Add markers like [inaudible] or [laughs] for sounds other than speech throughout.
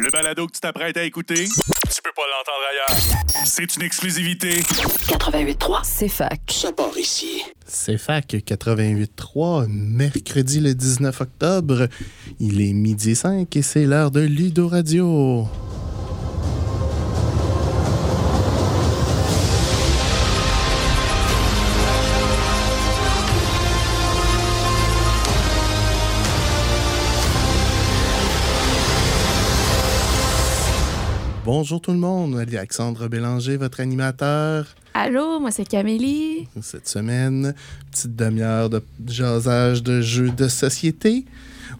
Le balado que tu t'apprêtes à écouter, tu peux pas l'entendre ailleurs. C'est une exclusivité. 88.3, c'est fac. Ça part ici. C'est fac 88.3, mercredi le 19 octobre. Il est midi 5 et c'est l'heure de Ludo Radio. Bonjour tout le monde, Alexandre Bélanger, votre animateur. Allô, moi c'est Camélie. Cette semaine, petite demi-heure de jasage de jeux de société.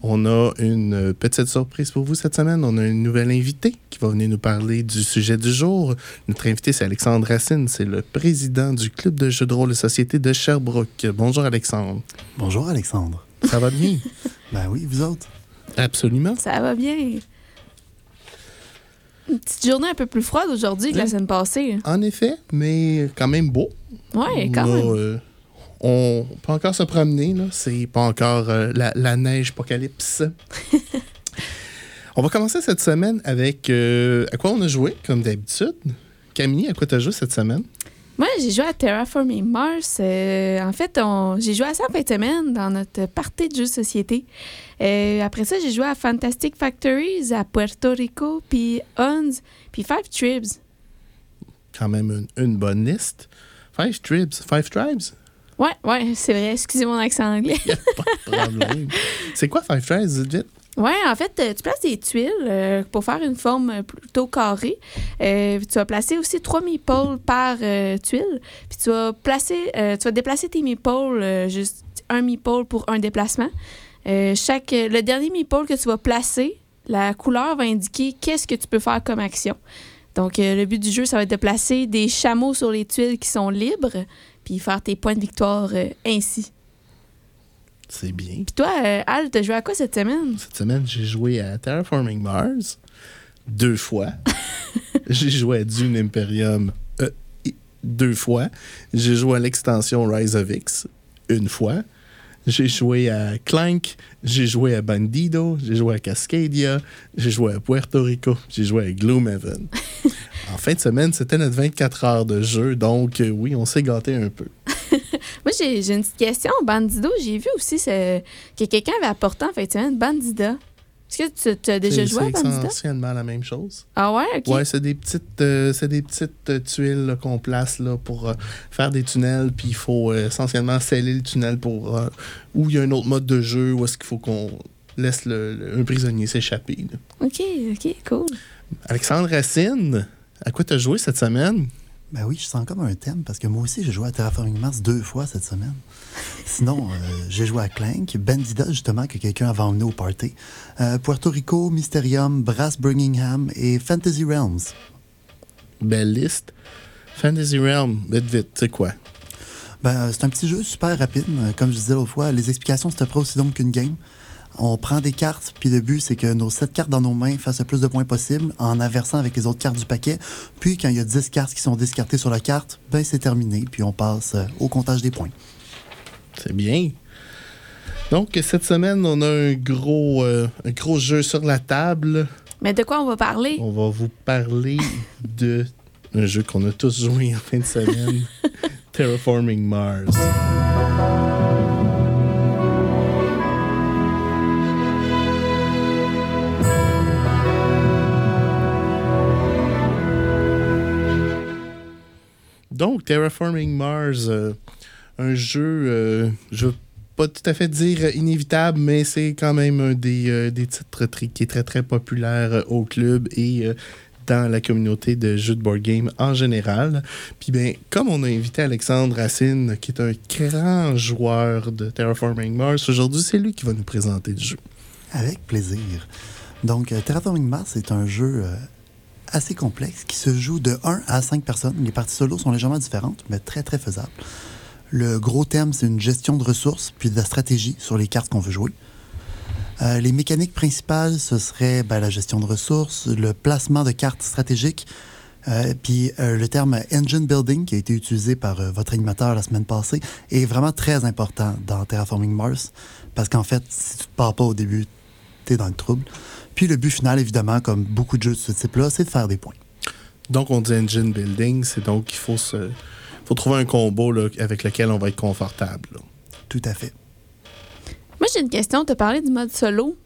On a une petite surprise pour vous cette semaine. On a une nouvelle invitée qui va venir nous parler du sujet du jour. Notre invité, c'est Alexandre Racine. C'est le président du Club de jeux de rôle de société de Sherbrooke. Bonjour, Alexandre. Bonjour, Alexandre. Ça va bien? [laughs] ben oui, vous autres? Absolument. Ça va bien. Une petite journée un peu plus froide aujourd'hui que la semaine passée. En effet, mais quand même beau. Ouais, quand même. euh, on peut encore se promener, là. C'est pas encore euh, la, la neige apocalypse. [laughs] on va commencer cette semaine avec euh, à quoi on a joué, comme d'habitude. Camille, à quoi tu as joué cette semaine? Moi, j'ai joué à Terraforming Mars. Euh, en fait, j'ai joué à ça en fin de semaine dans notre partie de jeux de société. Euh, après ça, j'ai joué à Fantastic Factories, à Puerto Rico, puis Huns, puis Five Tribes. Quand même une, une bonne liste. Five tribes. Five tribes? Ouais, ouais, c'est vrai. Excusez mon accent anglais. [laughs] Pas de problème. [laughs] C'est quoi Five tribes, vite? Ouais, en fait, euh, tu places des tuiles euh, pour faire une forme euh, plutôt carrée. Tu vas placer aussi trois meeples par tuile. Puis tu vas placer, tu vas déplacer tes euh, juste un meeple pour un déplacement. Chaque, le dernier meeple que tu vas placer, la couleur va indiquer qu'est-ce que tu peux faire comme action. Donc, le but du jeu, ça va être de placer des chameaux sur les tuiles qui sont libres, puis faire tes points de victoire ainsi. C'est bien. Puis toi, euh, Al, t'as joué à quoi cette semaine? Cette semaine, j'ai joué à Terraforming Mars deux fois. [laughs] j'ai joué à Dune Imperium euh, deux fois. J'ai joué à l'extension Rise of X une fois. J'ai joué à Clank, j'ai joué à Bandido, j'ai joué à Cascadia, j'ai joué à Puerto Rico, j'ai joué à Gloomhaven. [laughs] en fin de semaine, c'était notre 24 heures de jeu, donc euh, oui, on s'est gâté un peu. Moi, j'ai une petite question. Bandido, j'ai vu aussi ce- que quelqu'un avait apporté en fait de semaine Bandida. Est-ce que tu, tu as déjà C'est joué à c'est Bandida? essentiellement la même chose. Ah ouais, ok. Ouais, c'est des petites, euh, c'est des petites euh, tuiles qu'on place là, pour euh, faire des tunnels, puis il faut euh, essentiellement sceller le tunnel pour où il y a un autre mode de jeu où est-ce qu'il faut qu'on laisse le- le- un prisonnier s'échapper. Ok, ok, cool. Alexandre Racine, à quoi tu as joué cette semaine? Ben oui, je sens comme un thème parce que moi aussi, j'ai joué à Terraforming Mars deux fois cette semaine. Sinon, euh, j'ai joué à Clank, Bandida, justement, que quelqu'un avait emmené au party, euh, Puerto Rico, Mysterium, Brass Birmingham et Fantasy Realms. Belle liste. Fantasy Realm, vite, vite, c'est quoi? Ben, c'est un petit jeu super rapide. Euh, Comme je disais l'autre fois, les explications, c'était pas aussi long qu'une game. On prend des cartes, puis le but, c'est que nos sept cartes dans nos mains fassent le plus de points possible en inversant avec les autres cartes du paquet. Puis, quand il y a 10 cartes qui sont discartées sur la carte, ben, c'est terminé, puis on passe euh, au comptage des points. C'est bien. Donc, cette semaine, on a un gros, euh, un gros jeu sur la table. Mais de quoi on va parler? On va vous parler [laughs] de un jeu qu'on a tous joué en fin de semaine, [laughs] Terraforming Mars. Donc, Terraforming Mars, euh, un jeu, euh, je veux pas tout à fait dire inévitable, mais c'est quand même un des, euh, des titres qui est très très populaire euh, au club et dans la communauté de jeux de board game en général. Puis bien, comme on a invité Alexandre Racine, qui est un grand joueur de Terraforming Mars, aujourd'hui, c'est lui qui va nous présenter le jeu. Avec plaisir. Donc, Terraforming Mars est un jeu assez complexe qui se joue de 1 à 5 personnes. Les parties solo sont légèrement différentes, mais très, très faisables. Le gros thème, c'est une gestion de ressources puis de la stratégie sur les cartes qu'on veut jouer. Euh, les mécaniques principales, ce serait ben, la gestion de ressources, le placement de cartes stratégiques, euh, puis euh, le terme engine building qui a été utilisé par votre animateur la semaine passée est vraiment très important dans Terraforming Mars parce qu'en fait, si tu pars pas au début, tu dans le trouble. Puis le but final, évidemment, comme beaucoup de jeux de ce type-là, c'est de faire des points. Donc, on dit engine building, c'est donc qu'il faut, se, faut trouver un combo là, avec lequel on va être confortable. là. Tout à fait. Moi, j'ai une question. Tu as parlé du mode solo.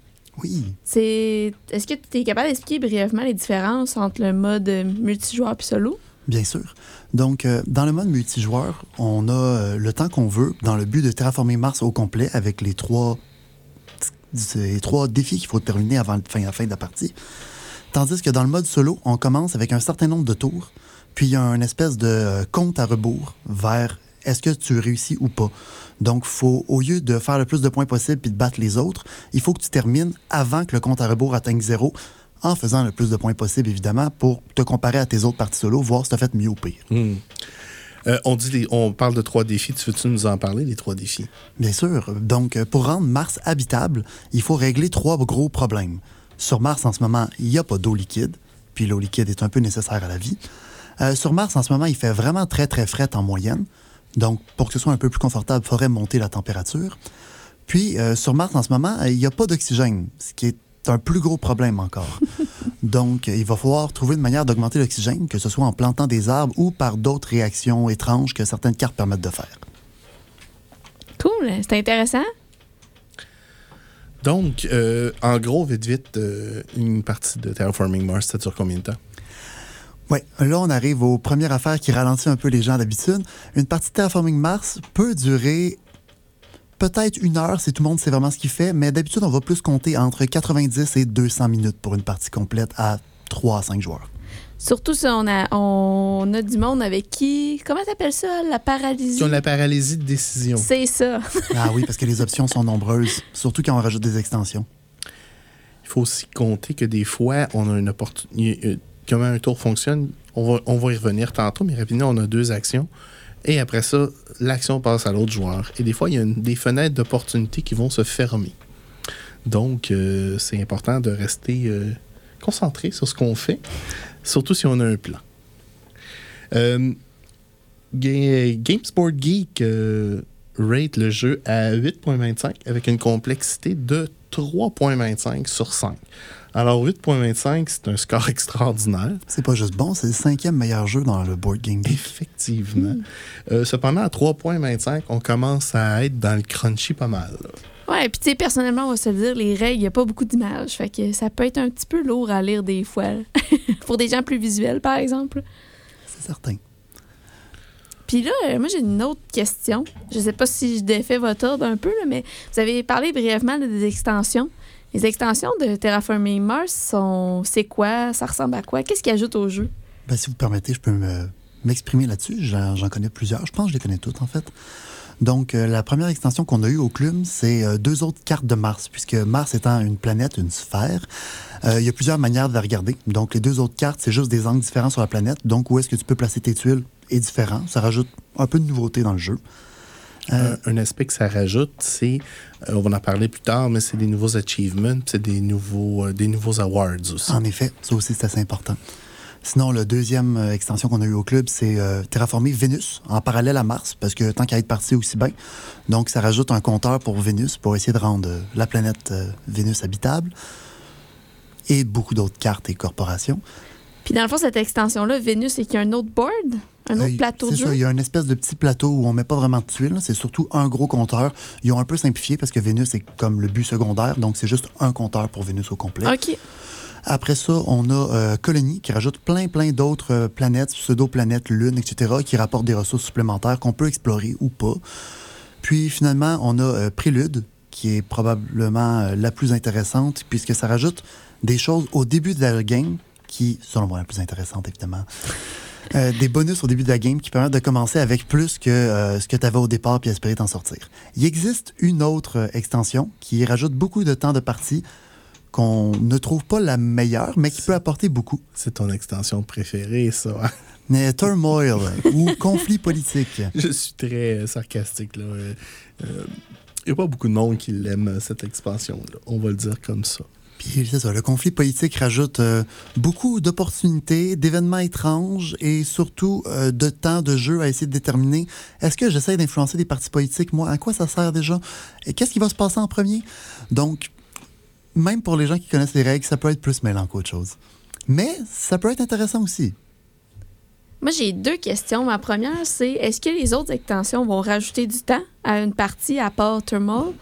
Oui. C'est Est-ce que tu es capable d'expliquer brièvement les différences entre le mode multijoueur et solo? Bien sûr. Donc, euh, dans le mode multijoueur, on a euh, le temps qu'on veut dans le but de terraformer Mars au complet avec les trois, les trois défis qu'il faut terminer avant la fin, de la partie. Tandis que dans le mode solo, on commence avec un certain nombre de tours, puis il y a une espèce de euh, compte à rebours vers est-ce que tu réussis ou pas. Donc, faut, au lieu de faire le plus de points possible puis de battre les autres, il faut que tu termines avant que le compte à rebours atteigne zéro, en faisant le plus de points possible, évidemment, pour te comparer à tes autres parties solo, voir si tu as fait mieux ou pire. Hmm. Euh, on, dit les- on parle de trois défis. Tu veux-tu nous en parler, les trois défis? Bien sûr. Donc, euh, pour rendre Mars habitable, il faut régler trois gros problèmes. Sur Mars, en ce moment, il n'y a pas d'eau liquide, puis l'eau liquide est un peu nécessaire à la vie. Euh, sur Mars, en ce moment, il fait vraiment très, très frais en moyenne. Donc, pour que ce soit un peu plus confortable, il faudrait monter la température. Puis, euh, sur Mars, en ce moment, il n'y a pas d'oxygène, ce qui est un plus gros problème encore. [laughs] Donc, il va falloir trouver une manière d'augmenter l'oxygène, que ce soit en plantant des arbres ou par d'autres réactions étranges que certaines cartes permettent de faire. Cool. C'est intéressant. Donc, euh, en gros, vite, vite, euh, une partie de Terraforming Mars, ça dure combien de temps? Oui, là, on arrive aux premières affaires qui ralentissent un peu les gens d'habitude. Une partie de Terraforming Mars peut durer peut-être une heure si tout le monde sait vraiment ce qu'il fait, mais d'habitude, on va plus compter entre 90 et 200 minutes pour une partie complète à 3 à 5 joueurs. Surtout si on a, on a du monde avec qui. Comment t'appelles ça? La paralysie? Qui ont la paralysie de décision. C'est ça. Ah oui, parce que les options sont nombreuses, surtout quand on rajoute des extensions. Il faut aussi compter que des fois, on a une opportunité. Comment un tour fonctionne, on va, on va y revenir tantôt, mais rapidement, on a deux actions. Et après ça, l'action passe à l'autre joueur. Et des fois, il y a des fenêtres d'opportunité qui vont se fermer. Donc, euh, c'est important de rester euh, concentré sur ce qu'on fait, surtout si on a un plan. Euh, Ga- GameSport Geek euh, rate le jeu à 8.25 avec une complexité de 3.25 sur 5. Alors 8.25, c'est un score [laughs] extraordinaire. C'est pas juste bon, c'est le cinquième meilleur jeu dans le board game. Geek. Effectivement. Euh, cependant, à 3.25, on commence à être dans le crunchy pas mal. là. Ouais, puis tu sais, personnellement, on va se le dire, les règles, il n'y a pas beaucoup d'images. Fait que ça peut être un petit peu lourd à lire des fois. [laughs] Pour des gens plus visuels, par exemple. C'est certain. Puis là, euh, moi, j'ai une autre question. Je sais pas si je défais votre ordre un peu, là, mais vous avez parlé brièvement de- des extensions. Les extensions de Terraforming Mars sont. C'est quoi? Ça ressemble à quoi? Qu'est-ce qu'ils ajoutent au jeu? Ben, si vous permettez, je peux me- m'exprimer là-dessus. J'en connais plusieurs. Je pense que je les connais toutes, en fait. Donc, euh, la première extension qu'on a eue au club, c'est euh, deux autres cartes de Mars, puisque Mars étant une planète, une sphère, euh, il y a plusieurs manières de la regarder. Donc, les deux autres cartes, c'est juste des angles différents sur la planète. Donc, où est-ce que tu peux placer tes tuiles est différent. Ça rajoute un peu de nouveauté dans le jeu. Euh, Un, un aspect que ça rajoute, c'est, euh, on va en parler plus tard, mais c'est des nouveaux achievements, c'est des nouveaux, euh, des nouveaux awards aussi. En effet, ça aussi, c'est assez important. Sinon, la deuxième euh, extension qu'on a eue au club, c'est euh, terraformer Vénus en parallèle à Mars, parce que tant qu'à être parti aussi bien. Donc, ça rajoute un compteur pour Vénus pour essayer de rendre euh, la planète euh, Vénus habitable. Et beaucoup d'autres cartes et corporations. Puis dans le fond, cette extension-là, Vénus, c'est qu'il y a un autre board, un autre plateau C'est ça, il y a une espèce de petit plateau où on met pas vraiment de tuiles. C'est surtout un gros compteur. Ils ont un peu simplifié parce que Vénus est comme le but secondaire, donc c'est juste un compteur pour Vénus au complet. OK. Après ça, on a euh, Colony qui rajoute plein, plein d'autres euh, planètes, pseudo-planètes, lunes, etc., qui rapportent des ressources supplémentaires qu'on peut explorer ou pas. Puis finalement, on a euh, Prélude, qui est probablement la plus intéressante, puisque ça rajoute des choses au début de la game, qui, selon moi, la plus intéressante, évidemment. Des bonus au début de la game qui permettent de commencer avec plus que ce que tu avais au départ puis espérer t'en sortir. Il existe une autre extension qui rajoute beaucoup de temps de partie qu'on ne trouve pas la meilleure, mais qui peut apporter beaucoup. C'est ton extension préférée, ça. hein? Mais Turmoil ou [laughs] conflit politique. Je suis très euh, sarcastique, là. Il n'y a pas beaucoup de monde qui l'aime, euh, cette expansion-là. On va le dire comme ça. Puis c'est ça, le conflit politique rajoute euh, beaucoup d'opportunités, d'événements étranges et surtout euh, de temps de jeu à essayer de déterminer est-ce que j'essaie d'influencer des partis politiques, moi, à quoi ça sert déjà? Et qu'est-ce qui va se passer en premier? Donc, même pour les gens qui connaissent les règles, ça peut être plus mêlant qu'autre chose. Mais ça peut être intéressant aussi. Moi, j'ai deux questions. Ma première, c'est est-ce que les autres extensions vont rajouter du temps à une partie à part Turmoil?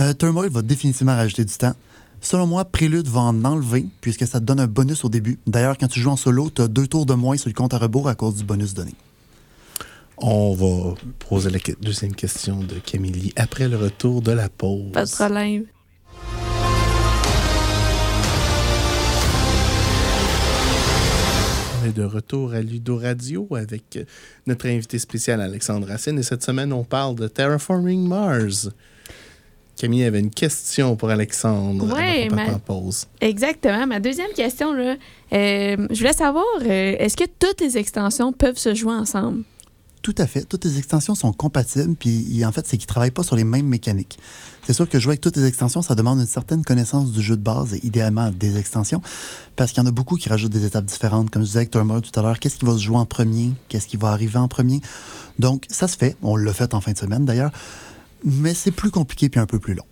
Euh, Turmoil va définitivement rajouter du temps. Selon moi, Prélude va en enlever puisque ça te donne un bonus au début. D'ailleurs, quand tu joues en solo, tu as deux tours de moins sur le compte à rebours à cause du bonus donné. On va poser la deuxième question de Camille après le retour de la pause. Pas de problème. Est de retour à Ludo Radio avec euh, notre invité spécial Alexandre Racine et cette semaine on parle de Terraforming Mars. Camille avait une question pour Alexandre. Mais- en pause. Exactement. Ma deuxième question, là, euh, je voulais savoir euh, est-ce que toutes les extensions peuvent se jouer ensemble? Tout à fait. Toutes les extensions sont compatibles, puis en fait, c'est qu'ils ne travaillent pas sur les mêmes mécaniques. C'est sûr que jouer avec toutes les extensions, ça demande une certaine connaissance du jeu de base et idéalement des extensions, parce qu'il y en a beaucoup qui rajoutent des étapes différentes. Comme je disais avec Turmoil tout à l'heure, qu'est-ce qui va se jouer en premier? Qu'est-ce qui va arriver en premier? Donc, ça se fait. On l'a fait en fin de semaine d'ailleurs, mais c'est plus compliqué puis un peu plus long.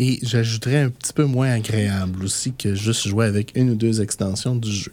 Et j'ajouterais un petit peu moins agréable aussi que juste jouer avec une ou deux extensions du jeu.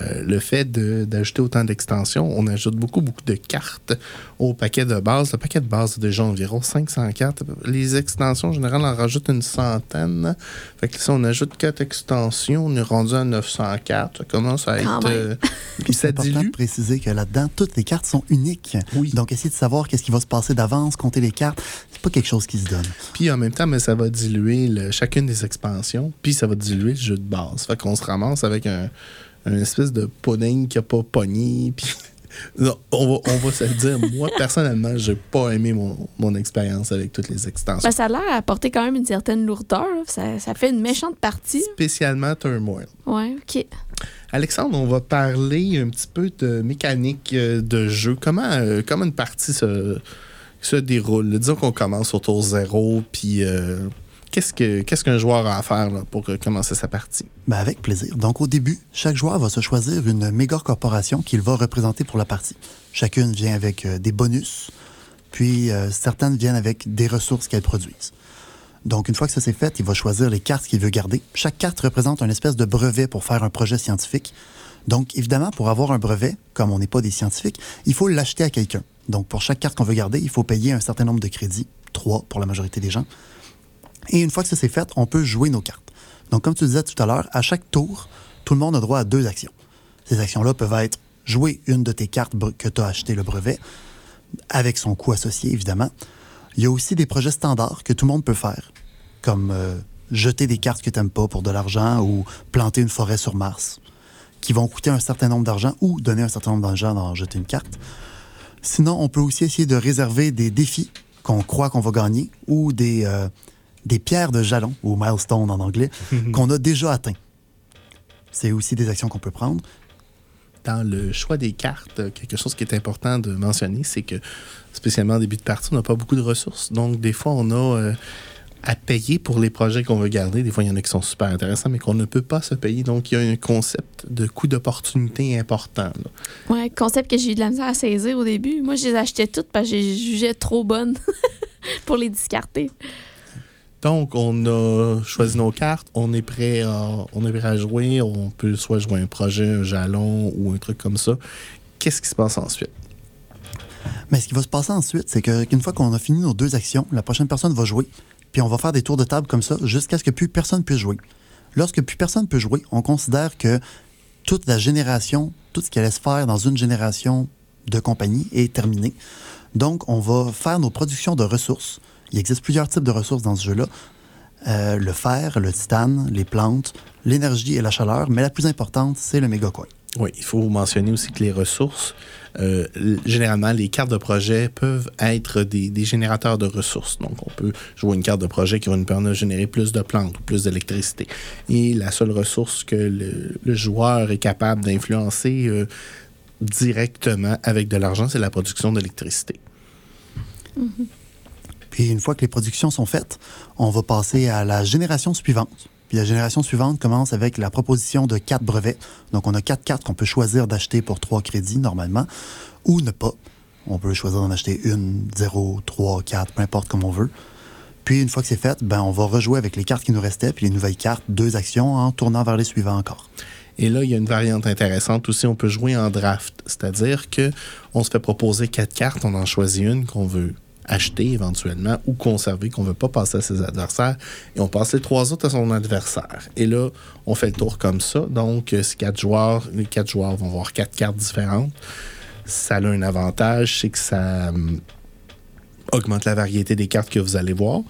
Euh, le fait de- d'ajouter autant d'extensions, on ajoute beaucoup, beaucoup de cartes au paquet de base. Le paquet de base, est déjà environ 500 cartes. Les extensions, en général, en rajoutent une centaine. Fait que si on ajoute quatre extensions, on est rendu à 900 cartes. Ça commence à être... euh, [laughs] c'est important de dilue. préciser que là-dedans, toutes les cartes sont uniques. Oui. Donc, essayer de savoir qu'est-ce qui va se passer d'avance, compter les cartes, c'est pas quelque chose qui se donne. Puis en même temps, mais ça va diluer le- chacune des expansions, puis ça va diluer le jeu de base. Fait qu'on se ramasse avec un, un espèce de pudding qui a pas pogné. Puis [laughs] Non, on, va, on va se le dire. Moi, personnellement, j'ai pas aimé mon, mon expérience avec toutes les extensions. Ben, ça a l'air d'apporter quand même une certaine lourdeur. Ça, ça fait une méchante partie. Spécialement Turmoil. Ouais, OK. Alexandre, on va parler un petit peu de mécanique euh, de jeu. Comment, euh, comment une partie se, se déroule? Disons qu'on commence au tour zéro, puis euh, qu'est-ce que- qu'est-ce qu'un joueur a à faire pour euh, commencer sa partie? Ben, avec plaisir. Donc, au début, chaque joueur va se choisir une méga corporation qu'il va représenter pour la partie. Chacune vient avec euh, des bonus, puis certaines viennent avec des ressources qu'elles produisent. Donc, une fois que ça c'est fait, il va choisir les cartes qu'il veut garder. Chaque carte représente une espèce de brevet pour faire un projet scientifique. Donc, évidemment, pour avoir un brevet, comme on n'est pas des scientifiques, il faut l'acheter à quelqu'un. Donc, pour chaque carte qu'on veut garder, il faut payer un certain nombre de crédits, trois pour la majorité des gens. Et une fois que ça c'est fait, on peut jouer nos cartes. Donc, comme tu disais tout à l'heure, à chaque tour, tout le monde a droit à deux actions. Ces actions-là peuvent être jouer une de tes cartes que tu as acheté le brevet, avec son coût associé, évidemment. Il y a aussi des projets standards que tout le monde peut faire, comme euh, jeter des cartes que tu n'aimes pas pour de l'argent ou planter une forêt sur Mars, qui vont coûter un certain nombre d'argent ou donner un certain nombre d'argent dans jeter une carte. Sinon, on peut aussi essayer de réserver des défis qu'on croit qu'on va gagner ou des, euh, des pierres de jalon, ou milestone en anglais, [laughs] qu'on a déjà atteints. C'est aussi des actions qu'on peut prendre. Dans le choix des cartes, quelque chose qui est important de mentionner, c'est que, spécialement en début de partie, on n'a pas beaucoup de ressources. Donc, des fois, on a euh, à payer pour les projets qu'on veut garder. Des fois, il y en a qui sont super intéressants, mais qu'on ne peut pas se payer. Donc, il y a un concept de coût d'opportunité important. Ouais, concept que j'ai eu de la misère à saisir au début. Moi, je les achetais toutes parce que je les jugeais trop bonnes [laughs] pour les discarter. Donc, on a choisi nos cartes, on est prêt à, on est prêt à jouer, on peut soit jouer un projet, un jalon ou un truc comme ça. Qu'est-ce qui se passe ensuite? Mais ce qui va se passer ensuite, c'est qu'une fois qu'on a fini nos deux actions, la prochaine personne va jouer, puis on va faire des tours de table comme ça jusqu'à ce que plus personne puisse jouer. Lorsque plus personne peut jouer, on considère que toute la génération, tout ce qui allait se faire dans une génération de compagnie est terminé. Donc, on va faire nos productions de ressources. Il existe plusieurs types de ressources dans ce jeu-là. Euh, le fer, le titane, les plantes, l'énergie et la chaleur, mais la plus importante, c'est le méga coin. Oui, il faut mentionner aussi que les ressources, euh, généralement, les cartes de projet peuvent être des, générateurs de ressources. Donc, on peut jouer une carte de projet qui va nous permettre de générer plus de plantes ou plus d'électricité. Et la seule ressource que le, le joueur est capable d'influencer euh, directement avec de l'argent, c'est la production d'électricité. Puis une fois que les productions sont faites, on va passer à la génération suivante. Puis la génération suivante commence avec la proposition de quatre brevets. Donc on a quatre cartes qu'on peut choisir d'acheter pour trois crédits normalement, ou ne pas. On peut choisir d'en acheter une, zéro, trois, quatre, peu importe comme on veut. Puis une fois que c'est fait, ben, on va rejouer avec les cartes qui nous restaient, puis les nouvelles cartes, deux actions en tournant vers les suivants encore. Et là, il y a une variante intéressante aussi. On peut jouer en draft, c'est-à-dire que on se fait proposer quatre cartes, on en choisit une qu'on veut acheter éventuellement ou conserver, qu'on ne veut pas passer à ses adversaires, et on passe les trois autres à son adversaire. Et là, on fait le tour comme ça. Donc, si quatre joueurs, les quatre joueurs vont avoir quatre cartes différentes. Ça a un avantage, c'est que ça hum, augmente la variété des cartes que vous allez voir.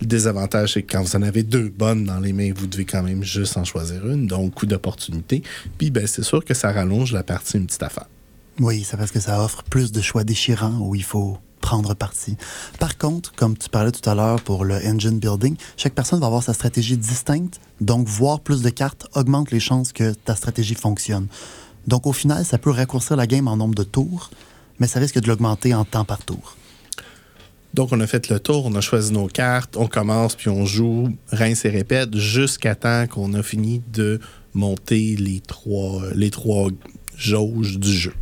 Le désavantage, c'est que quand vous en avez deux bonnes dans les mains, vous devez quand même juste en choisir une, donc coup d'opportunité. Puis, ben, c'est sûr que ça rallonge la partie une petite affaire. Oui, c'est parce que ça offre plus de choix déchirants où il faut prendre. Par contre, comme tu parlais tout à l'heure pour le engine building, chaque personne va avoir sa stratégie distincte, donc voir plus de cartes augmente les chances que ta stratégie fonctionne. Donc au final, ça peut raccourcir la game en nombre de tours, mais ça risque de l'augmenter en temps par tour. Donc, on a fait le tour, on a choisi nos cartes, on commence, puis on joue, rince et répète, jusqu'à temps qu'on a fini de monter les trois, les trois jauges du jeu.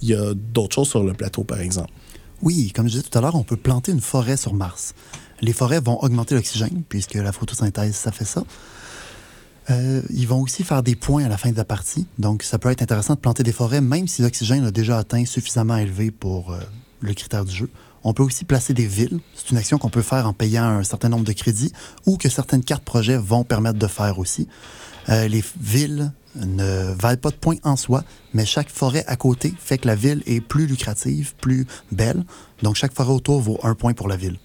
Il y a d'autres choses sur le plateau, par exemple. Oui, comme je disais tout à l'heure, on peut planter une forêt sur Mars. Les forêts vont augmenter l'oxygène, puisque la photosynthèse, ça fait ça. Euh, ils vont aussi faire des points à la fin de la partie. Donc, ça peut être intéressant de planter des forêts, même si l'oxygène a déjà atteint suffisamment élevé pour euh, le critère du jeu. On peut aussi placer des villes. C'est une action qu'on peut faire en payant un certain nombre de crédits ou que certaines cartes projets vont permettre de faire aussi. Euh, les villes ne valent pas de points en soi, mais chaque forêt à côté fait que la ville est plus lucrative, plus belle. Donc, chaque forêt autour vaut un point pour la ville.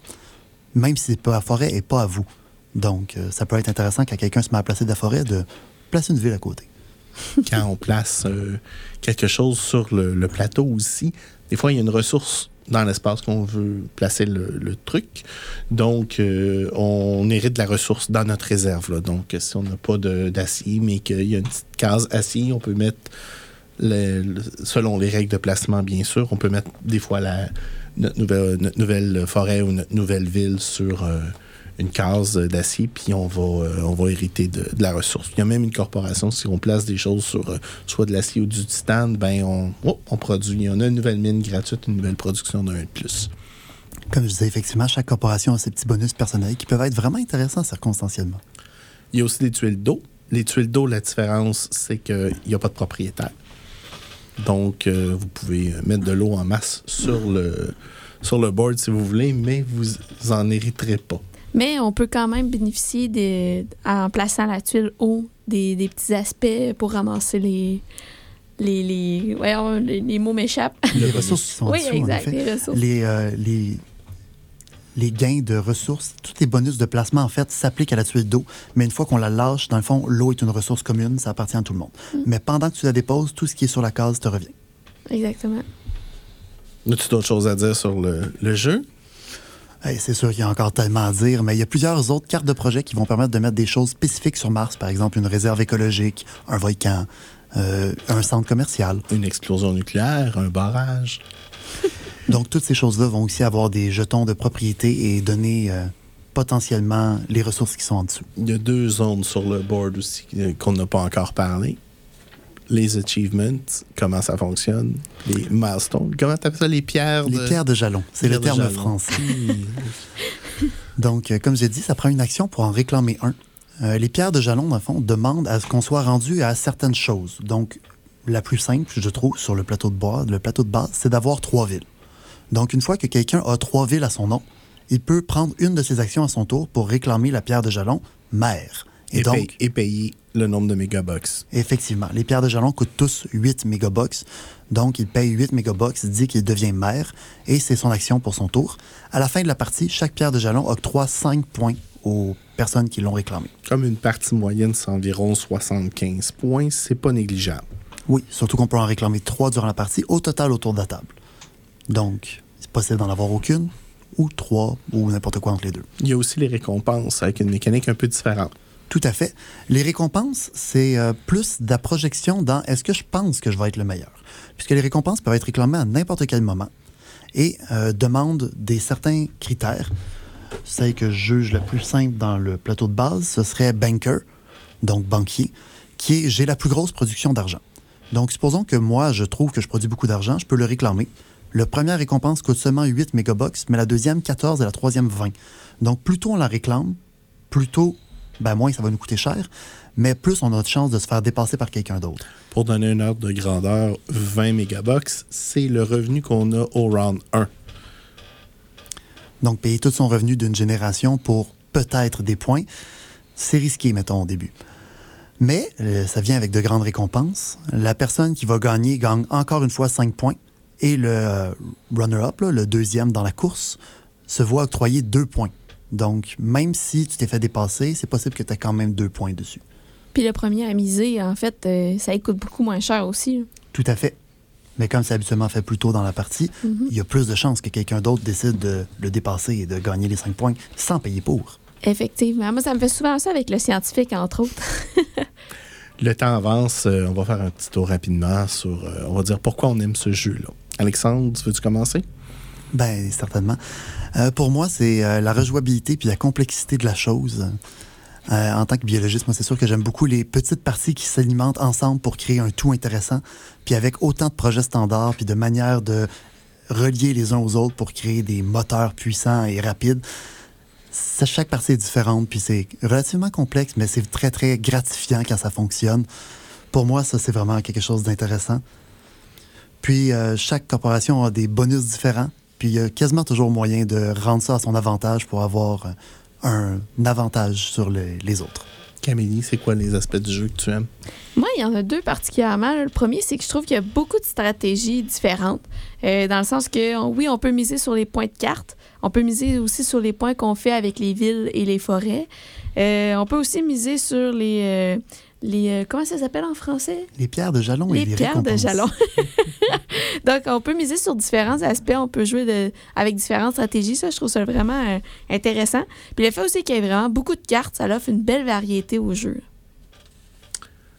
Même si la forêt et pas à vous. Donc, euh, ça peut être intéressant quand quelqu'un se met à placer de la forêt de placer une ville à côté. Quand on place euh, quelque chose sur le, plateau aussi, des fois, il y a une ressource dans l'espace qu'on veut placer le, truc. Donc, euh, on hérite de la ressource dans notre réserve. Donc, si on n'a pas d'acier, mais qu'il y a une petite case acier, on peut mettre, selon les règles de placement, bien sûr, on peut mettre des fois la, notre, nouvelle, notre nouvelle forêt ou notre nouvelle ville sur... Euh, une case d'acier, puis on va, euh, on va hériter de, de, la ressource. Il y a même une corporation, si on place des choses sur euh, soit de l'acier ou du titane, ben on, oh, on produit. On a une nouvelle mine gratuite, une nouvelle production d'un de plus. Comme je disais, effectivement, chaque corporation a ses petits bonus personnels qui peuvent être vraiment intéressants circonstanciellement. Il y a aussi des tuiles d'eau. Les tuiles d'eau, la différence, c'est qu'il n'y a pas de propriétaire. Donc, euh, vous pouvez mettre de l'eau en masse sur le, sur le board si vous voulez, mais vous en hériterez pas. Mais on peut quand même bénéficier, des, en plaçant la tuile haut, des, des petits aspects pour ramasser les. Les, les, ouais, les, les mots m'échappent. Les [laughs] ressources qui sont Oui, exact, en effet. les ressources. Les, euh, les, les gains de ressources, tous les bonus de placement, en fait, s'appliquent à la tuile d'eau. Mais une fois qu'on la lâche, dans le fond, l'eau est une ressource commune, ça appartient à tout le monde. Mm. Mais pendant que tu la déposes, tout ce qui est sur la case te revient. Exactement. As-tu d'autres choses à dire sur le, le jeu? Hey, c'est sûr qu'il y a encore tellement à dire, mais il y a plusieurs autres cartes de projet qui vont permettre de mettre des choses spécifiques sur Mars, par exemple une réserve écologique, un volcan, euh, un centre commercial. Une explosion nucléaire, un barrage. [laughs] Donc, toutes ces choses-là vont aussi avoir des jetons de propriété et donner euh, potentiellement les ressources qui sont en dessous. Il y a deux zones sur le board aussi qu'on n'a pas encore parlé. Les achievements, comment ça fonctionne, les milestones, comment tu appelles ça, les pierres Les de... pierres de jalon, c'est le terme français. [laughs] Donc, euh, comme j'ai dit, ça prend une action pour en réclamer un. Euh, les pierres de jalon, dans le fond, demandent à ce qu'on soit rendu à certaines choses. Donc, la plus simple, je trouve, sur le plateau de base, le plateau de base, c'est d'avoir trois villes. Donc, une fois que quelqu'un a trois villes à son nom, il peut prendre une de ses actions à son tour pour réclamer la pierre de jalon mère. Et, Et donc, paye- et payer le nombre de mégabox. Effectivement. Les pierres de jalon coûtent tous 8 mégabox. Donc, il paye 8 mégabox, dit qu'il devient maire, et c'est son action pour son tour. À la fin de la partie, chaque pierre de jalon octroie 5 points aux personnes qui l'ont réclamé. Comme une partie moyenne, c'est environ 75 points. C'est pas négligeable. Oui, surtout qu'on peut en réclamer 3 durant la partie, au total autour de la table. Donc, c'est possible d'en avoir aucune, ou 3, ou n'importe quoi entre les deux. Il y a aussi les récompenses avec une mécanique un peu différente. Tout à fait. Les récompenses, c'est euh, plus de la projection dans est-ce que je pense que je vais être le meilleur. Puisque les récompenses peuvent être réclamées à n'importe quel moment et euh, demandent des certains critères. Celle que je juge la plus simple dans le plateau de base, ce serait banker, donc banquier, qui est j'ai la plus grosse production d'argent. Donc, supposons que moi, je trouve que je produis beaucoup d'argent, je peux le réclamer. Le première récompense coûte seulement 8 mégabucks, mais la deuxième 14 et la troisième 20. Donc plus tôt on la réclame, plus tôt, ben moins ça va nous coûter cher, mais plus on a de chances de se faire dépasser par quelqu'un d'autre. Pour donner une ordre de grandeur, 20 mégabucks, c'est le revenu qu'on a au round 1. Donc payer tout son revenu d'une génération pour peut-être des points, c'est risqué, mettons, au début. Mais euh, ça vient avec de grandes récompenses. La personne qui va gagner gagne encore une fois 5 points. Et le euh, runner-up, le deuxième dans la course, se voit octroyer 2 points. Donc, même si tu t'es fait dépasser, c'est possible que tu aies quand même 2 points dessus. Puis le premier à miser, en fait, euh, ça coûte beaucoup moins cher aussi. là. Tout à fait. Mais comme c'est habituellement fait plus tôt dans la partie, Mhm. il y a plus de chances que quelqu'un d'autre décide de le dépasser et de gagner les 5 points sans payer pour. Effectivement. Moi, ça me fait souvent ça avec le scientifique, entre autres. [laughs] Le temps avance, euh, on va faire un petit tour rapidement sur, euh, on va dire pourquoi on aime ce jeu-là. Alexandre, veux-tu commencer? Ben, certainement. Euh, pour moi, c'est euh, la rejouabilité puis la complexité de la chose. Euh, en tant que biologiste, moi, c'est sûr que j'aime beaucoup les petites parties qui s'alimentent ensemble pour créer un tout intéressant. Puis avec autant de projets standards puis de manières de relier les uns aux autres pour créer des moteurs puissants et rapides. Chaque partie est différente, puis c'est relativement complexe, mais c'est très, très gratifiant quand ça fonctionne. Pour moi, ça, c'est vraiment quelque chose d'intéressant. Puis, chaque corporation a des bonus différents, puis il y a quasiment toujours moyen de rendre ça à son avantage pour avoir euh, un avantage sur le- les autres. Camélie, c'est quoi les aspects du jeu que tu aimes? Moi, il y en a deux particulièrement. Le premier, c'est que je trouve qu'il y a beaucoup de stratégies différentes. Euh, dans le sens que, oui, on peut miser sur les points de carte. On peut miser aussi sur les points qu'on fait avec les villes et les forêts. Euh, on peut aussi miser sur les. euh, les euh, comment ça s'appelle en français? Les pierres de jalon et les les pierres de jalon. [laughs] [laughs] Donc, on peut miser sur différents aspects. On peut jouer de- avec différentes stratégies. Ça, je trouve ça vraiment euh, intéressant. Puis le fait aussi qu'il y ait vraiment beaucoup de cartes, ça offre une belle variété au jeu.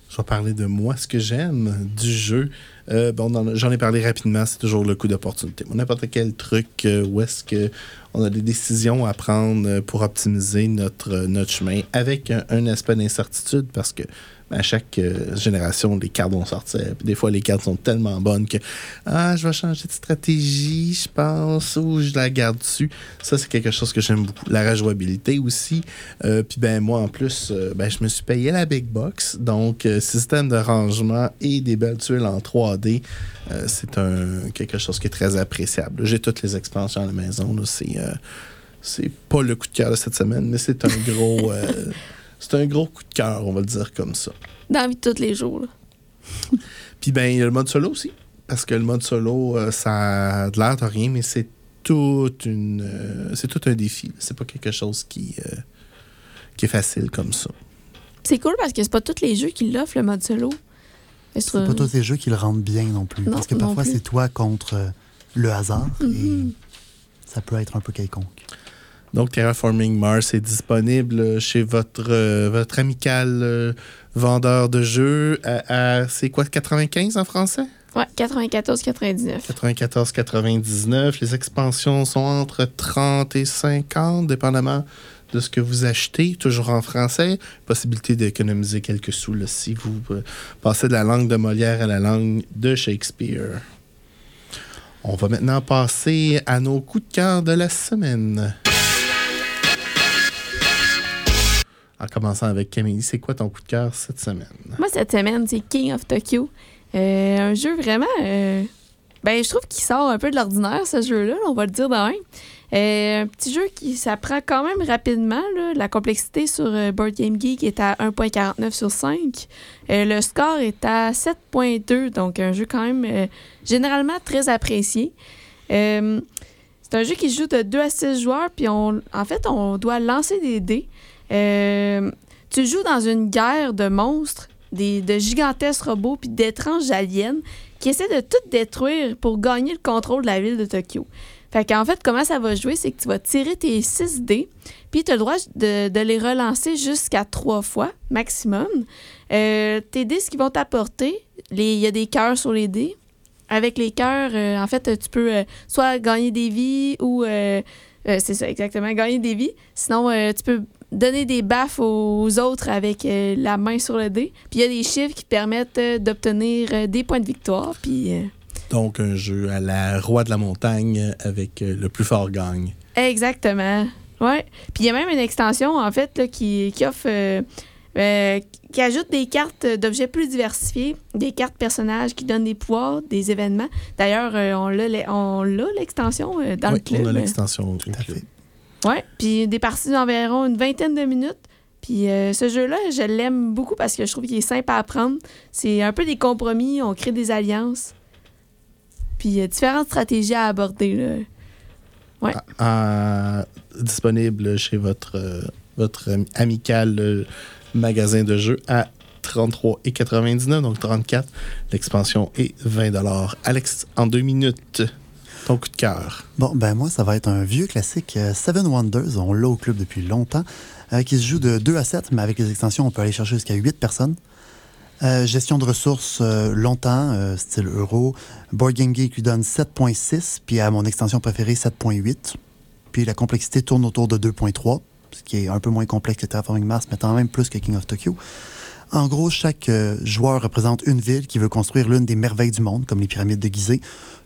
Je vais parler de moi, ce que j'aime du jeu. Euh, bon, j'en ai parlé rapidement, c'est toujours le coup d'opportunité. Bon, N'importe quel truc euh, où est-ce que on a des décisions à prendre pour optimiser notre, euh, notre chemin avec un, un aspect d'incertitude parce que à chaque euh, génération, les cartes vont sortir. Puis des fois, les cartes sont tellement bonnes que ah, je vais changer de stratégie, je pense, ou je la garde dessus. Ça, c'est quelque chose que j'aime beaucoup. La rejouabilité aussi. Euh, puis ben moi, en plus, euh, ben, je me suis payé la Big Box. Donc, système de rangement et des belles tuiles en 3D. euh, c'est un quelque chose qui est très appréciable. J'ai toutes les expansions à la maison. C'est c'est pas le coup de cœur de cette semaine, mais c'est un gros [laughs] c'est un gros coup de cœur, on va le dire comme ça. Dans la vie de tous les jours. là. [laughs] Puis ben il y a le mode solo aussi. Parce que le mode solo, euh, ça a de l'air de rien, mais c'est toute une euh, c'est tout un défi. C'est pas quelque chose qui, euh, qui est facile comme ça. C'est cool parce que c'est pas tous les jeux qui l'offrent, le mode solo. C'est trouve- pas tous ces jeux qui le rendent bien non plus. Non, parce que parfois, c'est toi contre le hasard et ça peut être un peu quelconque. Donc, Terraforming Mars est disponible chez votre, euh, votre amical euh, vendeur de jeux à, à- c'est quoi, 95 en français? Ouais, 94-99. 94,99. Les expansions sont entre 30 et 50, dépendamment de ce que vous achetez, toujours en français. Possibilité d'économiser quelques sous là, si vous euh, passez de la langue de Molière à la langue de Shakespeare. On va maintenant passer à nos coups de cœur de la semaine. En commençant avec Camille, c'est quoi ton coup de cœur cette semaine? Moi, cette semaine, c'est King of Tokyo. Euh, un jeu vraiment. euh, ben, je trouve qu'il sort un peu de l'ordinaire, ce jeu-là, là, on va le dire même. Euh, un petit jeu qui s'apprend quand même rapidement. là. La complexité sur euh, Board Game Geek est à 1.49 sur 5. Euh, le score est à 7.2, donc un jeu quand même généralement très apprécié. C'est un jeu qui joue de 2 à 6 joueurs, puis on, en fait, on doit lancer des dés. Euh, tu joues dans une guerre de monstres, des, de gigantesques robots, puis d'étranges aliens qui essaient de tout détruire pour gagner le contrôle de la ville de Tokyo. Fait qu'en fait, comment ça va jouer, c'est que tu vas tirer tes 6 dés, puis tu as le droit de, les relancer jusqu'à 3 fois maximum. Euh, tes dés, ce qu'ils vont t'apporter, il y a des cœurs sur les dés. Avec les cœurs, euh, en fait, tu peux soit gagner des vies ou. c'est ça, exactement, gagner des vies. Sinon, tu peux donner des baffes aux autres avec euh, la main sur le dé. Puis il y a des chiffres qui permettent euh, d'obtenir euh, des points de victoire. Puis euh, Donc, un jeu à la roi de la montagne avec euh, le plus fort gagne. Exactement. Ouais. Puis il y a même une extension, en fait, là, qui, qui offre. euh, euh, qui ajoute des cartes d'objets plus diversifiés, des cartes personnages qui donnent des pouvoirs, des événements. D'ailleurs, euh, on l'a le- on l'a l'extension euh, dans oui, le club. on a l'extension. Tout à fait. Ouais, puis des parties d'environ une vingtaine de minutes. Puis euh, ce jeu-là, je l'aime beaucoup parce que je trouve qu'il est simple à apprendre. C'est un peu des compromis, on crée des alliances. Puis il y a différentes stratégies à aborder. Là. Ah, disponible chez votre, euh, votre amical euh, magasin de jeux à 33,99, donc 34. L'expansion est 20 Alex, en deux minutes, ton coup de cœur. Bon, ben moi, ça va être un vieux classique, euh, Seven Wonders. On l'a au club depuis longtemps, euh, qui se joue de 2 à 7, mais avec les extensions, on peut aller chercher jusqu'à 8 personnes. Euh, gestion de ressources longtemps, style euro. Board Game Geek lui donne 7.6, puis à mon extension préférée, 7.8. Puis la complexité tourne autour de 2.3, ce qui est un peu moins complexe que Terraforming Mars, mais quand même plus que King of Tokyo. En gros, chaque joueur représente une ville qui veut construire l'une des merveilles du monde, comme les pyramides de Gizeh.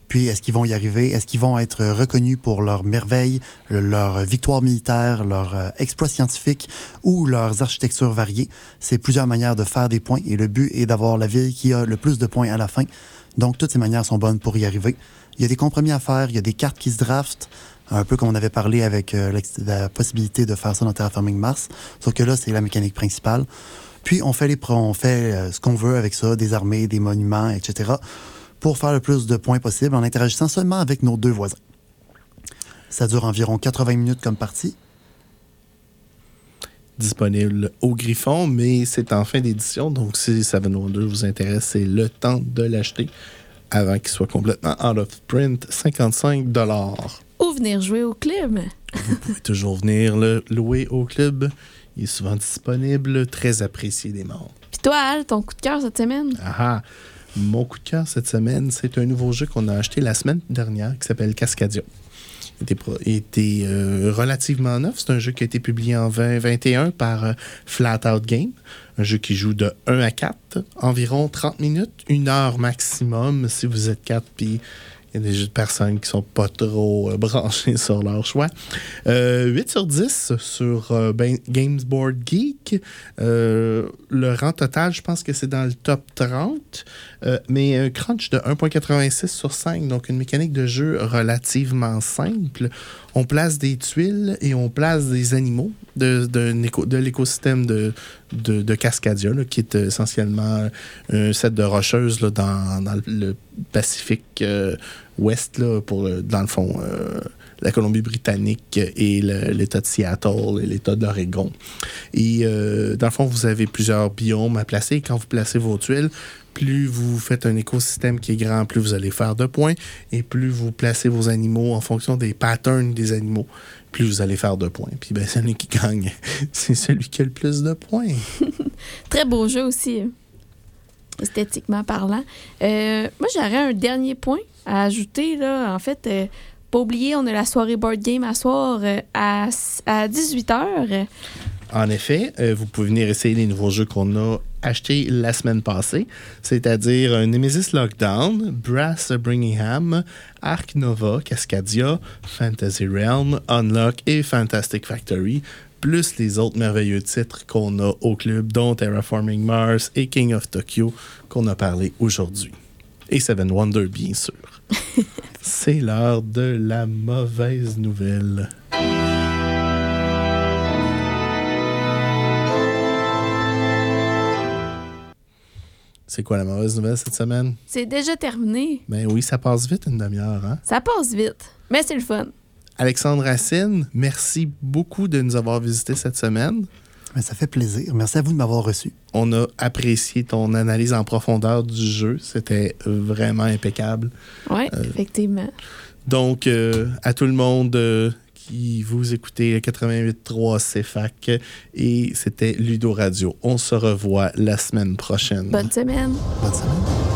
Puis, est-ce qu'ils vont y arriver? Est-ce qu'ils vont être reconnus pour leurs merveilles, le- leurs victoires militaires, leurs euh, exploits scientifiques ou leurs architectures variées? C'est plusieurs manières de faire des points et le but est d'avoir la ville qui a le plus de points à la fin. Donc, toutes ces manières sont bonnes pour y arriver. Il y a des compromis à faire, il y a des cartes qui se draftent, un peu comme on avait parlé avec euh, la possibilité de faire ça dans Terraforming Mars. Sauf que là, c'est la mécanique principale. Puis, on fait, les on fait euh, ce qu'on veut avec ça, des armées, des monuments, etc., pour faire le plus de points possible en interagissant seulement avec nos deux voisins. Ça dure environ 80 minutes comme partie. Disponible au Griffon, mais c'est en fin d'édition, donc si Seven Wonders vous intéresse, c'est le temps de l'acheter avant qu'il soit complètement out of print, 55 Ou venir jouer au club. Vous pouvez toujours venir le louer au club. Il est souvent disponible, très apprécié des membres. Puis toi, Al, ton coup de cœur cette semaine? Ah ah. Mon coup de cœur cette semaine, c'est un nouveau jeu qu'on a acheté la semaine dernière qui s'appelle Cascadia. Il était, euh, relativement neuf. C'est un jeu qui a été publié en 2021 par euh, Flat Out Game. Un jeu qui joue de 1 à 4, environ 30 minutes, une heure maximum si vous êtes 4 puis il y a des personnes qui sont pas trop euh, [laughs] branchés sur leur choix. Euh, 8 sur 10 sur euh, ben- Games Board Geek. Euh, le rang total, je pense que c'est dans le top 30. Euh, mais un crunch de 1.86 sur 5, donc une mécanique de jeu relativement simple. On place des tuiles et on place des animaux de, de l'écosystème de, de, de Cascadia, qui est essentiellement un set de rocheuses dans, le Pacifique euh, Ouest, pour, euh, dans le fond, euh, la Colombie-Britannique et l'État de Seattle et l'État d'Oregon. Et euh, dans le fond, vous avez plusieurs biomes à placer. Quand vous placez vos tuiles, plus vous faites un écosystème qui est grand, plus vous allez faire de points. Et plus vous placez vos animaux en fonction des patterns des animaux, plus vous allez faire de points. Puis ben, celui qui gagne, [laughs] c'est celui qui a le plus de points. [laughs] Très beau jeu aussi, euh, esthétiquement parlant. Euh, moi, j'aurais un dernier point à ajouter. Là. En fait, euh, pas oublier, on a la soirée board game à soir euh, à, à 18h. En effet, euh, vous pouvez venir essayer les nouveaux jeux qu'on a achetés la semaine passée, c'est-à-dire euh, Nemesis Lockdown, Brass Birmingham, Ark Nova, Cascadia, Fantasy Realm, Unlock et Fantastic Factory, plus les autres merveilleux titres qu'on a au club, dont Terraforming Mars et King of Tokyo, qu'on a parlé aujourd'hui. Et Seven Wonders, bien sûr. [laughs] C'est l'heure de la mauvaise nouvelle. C'est quoi la mauvaise nouvelle cette semaine? C'est déjà terminé. Ben oui, ça passe vite une demi-heure, hein? Ça passe vite, mais c'est le fun. Alexandre Racine, merci beaucoup de nous avoir visités cette semaine. Mais ça fait plaisir. Merci à vous de m'avoir reçu. On a apprécié ton analyse en profondeur du jeu. C'était vraiment impeccable. Oui, Euh, effectivement. Donc, euh, à tout le monde euh, qui vous écoutez le 88.3 CFAC et c'était Ludo Radio. On se revoit la semaine prochaine. Bonne semaine. Bonne semaine.